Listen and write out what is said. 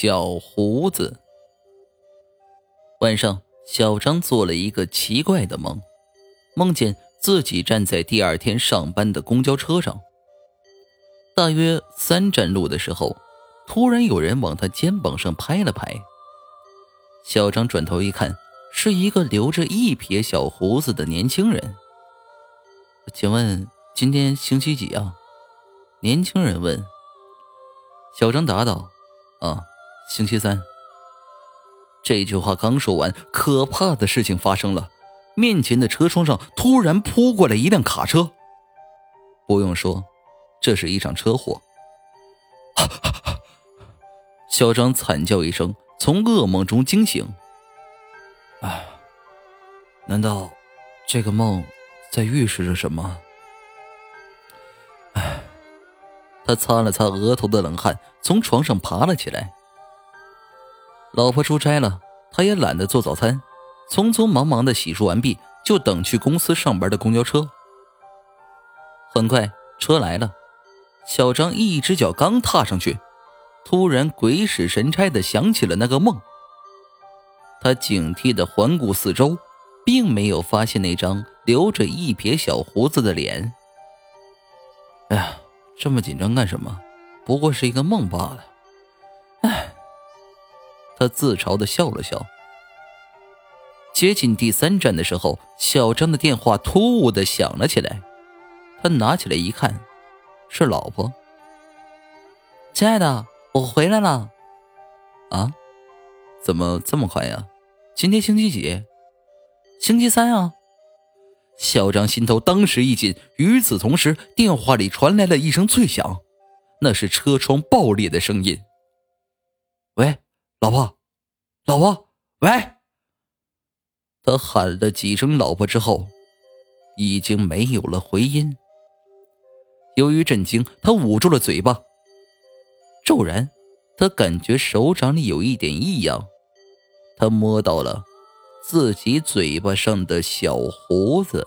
小胡子。晚上，小张做了一个奇怪的梦，梦见自己站在第二天上班的公交车上。大约三站路的时候，突然有人往他肩膀上拍了拍。小张转头一看，是一个留着一撇小胡子的年轻人。请问今天星期几啊？年轻人问。小张答道：“啊，星期三。”这句话刚说完，可怕的事情发生了，面前的车窗上突然扑过来一辆卡车。不用说，这是一场车祸。小张惨叫一声，从噩梦中惊醒。哎，难道这个梦在预示着什么？哎。他擦了擦额头的冷汗，从床上爬了起来。老婆出差了，他也懒得做早餐，匆匆忙忙的洗漱完毕，就等去公司上班的公交车。很快车来了，小张一只脚刚踏上去，突然鬼使神差的想起了那个梦。他警惕的环顾四周，并没有发现那张留着一撇小胡子的脸。哎呀！这么紧张干什么？不过是一个梦罢了。哎，他自嘲的笑了笑。接近第三站的时候，小张的电话突兀的响了起来。他拿起来一看，是老婆。亲爱的，我回来了。啊？怎么这么快呀？今天星期几？星期三啊。小张心头当时一紧，与此同时，电话里传来了一声脆响，那是车窗爆裂的声音。喂，老婆，老婆，喂！他喊了几声“老婆”之后，已经没有了回音。由于震惊，他捂住了嘴巴。骤然，他感觉手掌里有一点异样，他摸到了。自己嘴巴上的小胡子。